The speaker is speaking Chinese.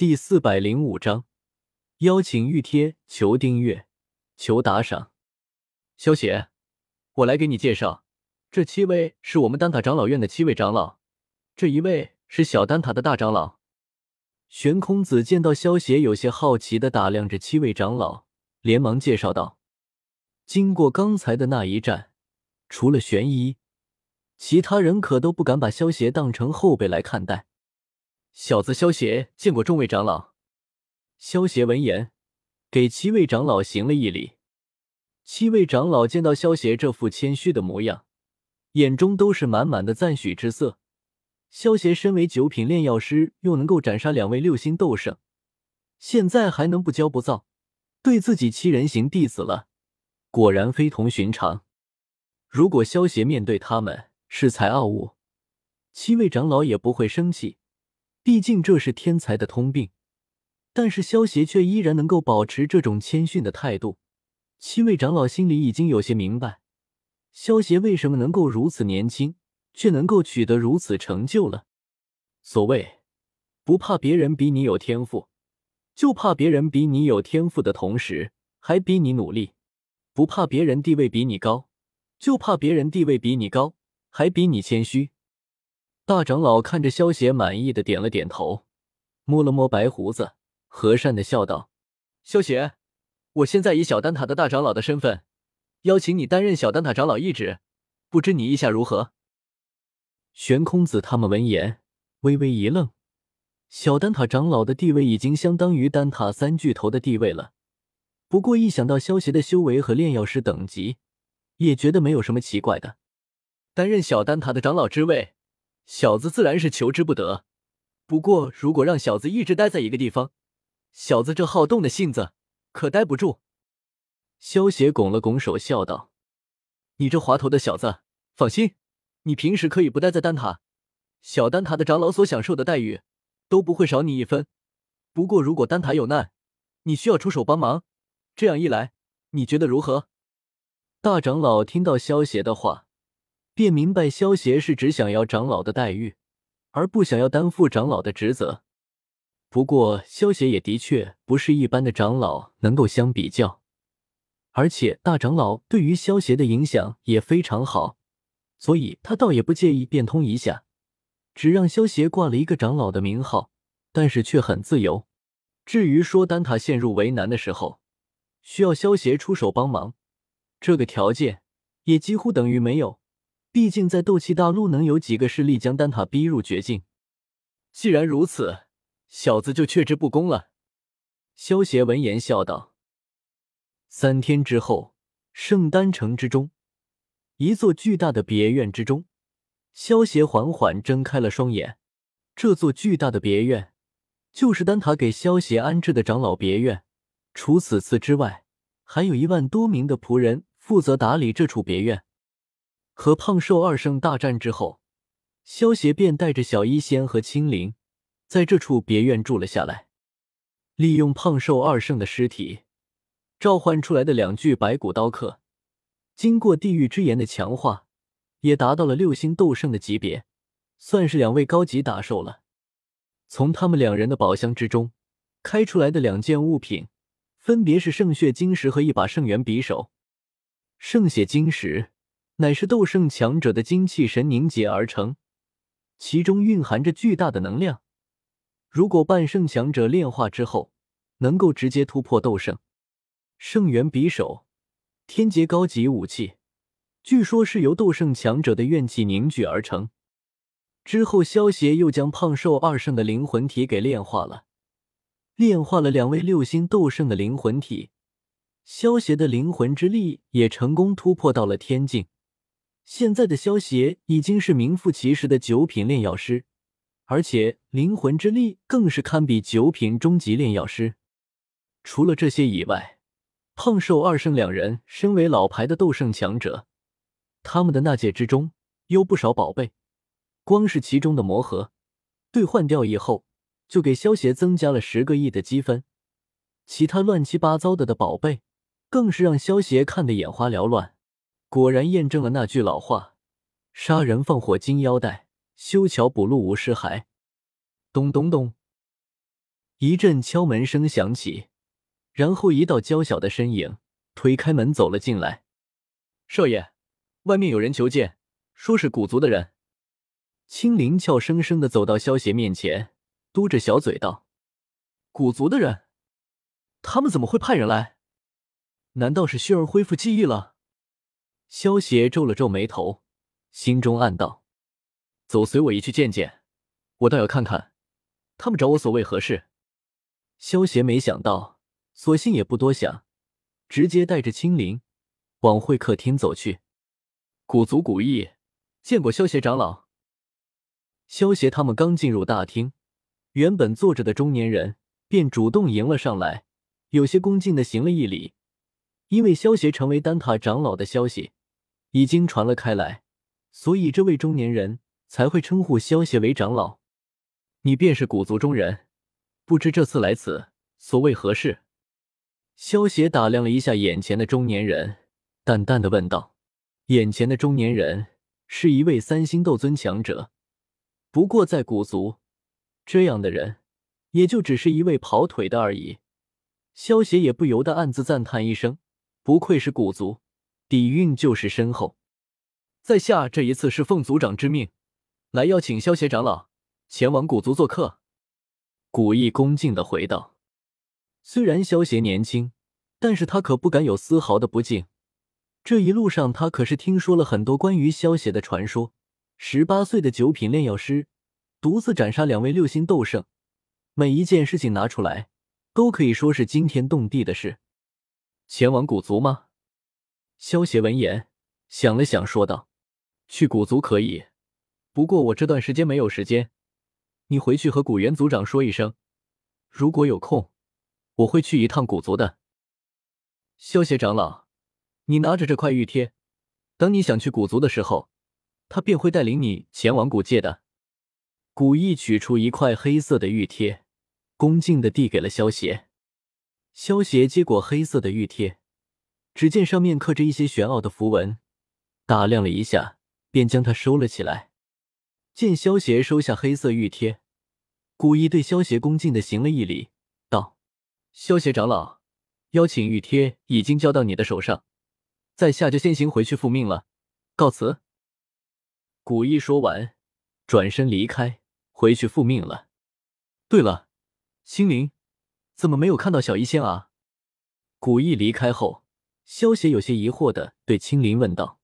第四百零五章，邀请玉贴，求订阅，求打赏。萧邪，我来给你介绍，这七位是我们丹塔长老院的七位长老，这一位是小丹塔的大长老。玄空子见到萧邪，有些好奇的打量着七位长老，连忙介绍道：“经过刚才的那一战，除了玄一，其他人可都不敢把萧邪当成后辈来看待。”小子萧邪见过众位长老。萧邪闻言，给七位长老行了一礼。七位长老见到萧邪这副谦虚的模样，眼中都是满满的赞许之色。萧邪身为九品炼药师，又能够斩杀两位六星斗圣，现在还能不骄不躁，对自己七人行弟子了，果然非同寻常。如果萧邪面对他们恃才傲物，七位长老也不会生气。毕竟这是天才的通病，但是萧协却依然能够保持这种谦逊的态度。七位长老心里已经有些明白，萧协为什么能够如此年轻，却能够取得如此成就了。所谓不怕别人比你有天赋，就怕别人比你有天赋的同时还比你努力；不怕别人地位比你高，就怕别人地位比你高还比你谦虚。大长老看着萧邪，满意的点了点头，摸了摸白胡子，和善的笑道：“萧邪，我现在以小丹塔的大长老的身份，邀请你担任小丹塔长老一职，不知你意下如何？”玄空子他们闻言微微一愣，小丹塔长老的地位已经相当于丹塔三巨头的地位了，不过一想到萧邪的修为和炼药师等级，也觉得没有什么奇怪的，担任小丹塔的长老之位。小子自然是求之不得，不过如果让小子一直待在一个地方，小子这好动的性子可待不住。萧邪拱了拱手，笑道：“你这滑头的小子，放心，你平时可以不待在丹塔，小丹塔的长老所享受的待遇都不会少你一分。不过如果丹塔有难，你需要出手帮忙，这样一来，你觉得如何？”大长老听到萧邪的话。便明白，萧协是只想要长老的待遇，而不想要担负长老的职责。不过，萧协也的确不是一般的长老能够相比较，而且大长老对于萧协的影响也非常好，所以他倒也不介意变通一下，只让萧协挂了一个长老的名号，但是却很自由。至于说丹塔陷入为难的时候，需要萧协出手帮忙，这个条件也几乎等于没有。毕竟，在斗气大陆，能有几个势力将丹塔逼入绝境？既然如此，小子就却之不恭了。萧协闻言笑道。三天之后，圣丹城之中，一座巨大的别院之中，萧协缓缓睁开了双眼。这座巨大的别院，就是丹塔给萧协安置的长老别院。除此次之外，还有一万多名的仆人负责打理这处别院。和胖瘦二圣大战之后，萧协便带着小医仙和青灵，在这处别院住了下来。利用胖瘦二圣的尸体召唤出来的两具白骨刀客，经过地狱之炎的强化，也达到了六星斗圣的级别，算是两位高级打手了。从他们两人的宝箱之中开出来的两件物品，分别是圣血晶石和一把圣元匕首。圣血晶石。乃是斗圣强者的精气神凝结而成，其中蕴含着巨大的能量。如果半圣强者炼化之后，能够直接突破斗圣。圣元匕首，天劫高级武器，据说是由斗圣强者的怨气凝聚而成。之后，萧协又将胖瘦二圣的灵魂体给炼化了，炼化了两位六星斗圣的灵魂体，萧协的灵魂之力也成功突破到了天境。现在的萧协已经是名副其实的九品炼药师，而且灵魂之力更是堪比九品中级炼药师。除了这些以外，胖瘦二圣两人身为老牌的斗圣强者，他们的纳戒之中有不少宝贝，光是其中的魔盒兑换掉以后，就给萧协增加了十个亿的积分。其他乱七八糟的的宝贝，更是让萧协看得眼花缭乱。果然验证了那句老话：“杀人放火金腰带，修桥补路无尸骸。”咚咚咚，一阵敲门声响起，然后一道娇小的身影推开门走了进来。少爷，外面有人求见，说是古族的人。青灵俏生生的走到萧邪面前，嘟着小嘴道：“古族的人，他们怎么会派人来？难道是薰儿恢复记忆了？”萧邪皱了皱眉头，心中暗道：“走，随我一去见见，我倒要看看，他们找我所为何事。”萧邪没想到，索性也不多想，直接带着青灵。往会客厅走去，古族古意见过萧邪长老。萧邪他们刚进入大厅，原本坐着的中年人便主动迎了上来，有些恭敬的行了一礼。因为萧邪成为丹塔长老的消息已经传了开来，所以这位中年人才会称呼萧邪为长老。你便是古族中人，不知这次来此所为何事？萧邪打量了一下眼前的中年人。淡淡的问道：“眼前的中年人是一位三星斗尊强者，不过在古族，这样的人也就只是一位跑腿的而已。”萧邪也不由得暗自赞叹一声：“不愧是古族，底蕴就是深厚。”在下这一次是奉族长之命，来邀请萧邪长老前往古族做客。”古意恭敬的回道：“虽然萧邪年轻，但是他可不敢有丝毫的不敬。”这一路上，他可是听说了很多关于萧邪的传说。十八岁的九品炼药师，独自斩杀两位六星斗圣，每一件事情拿出来，都可以说是惊天动地的事。前往古族吗？萧邪闻言想了想，说道：“去古族可以，不过我这段时间没有时间。你回去和古元族长说一声，如果有空，我会去一趟古族的。”萧邪长老。你拿着这块玉贴，等你想去古族的时候，他便会带领你前往古界的。古意取出一块黑色的玉贴，恭敬的递给了萧邪。萧邪接过黑色的玉贴，只见上面刻着一些玄奥的符文，打量了一下，便将它收了起来。见萧邪收下黑色玉贴，古意对萧邪恭敬的行了一礼，道：“萧邪长老，邀请玉贴已经交到你的手上。”在下就先行回去复命了，告辞。古一说完，转身离开，回去复命了。对了，青灵，怎么没有看到小医仙啊？古一离开后，萧邪有些疑惑的对青灵问道。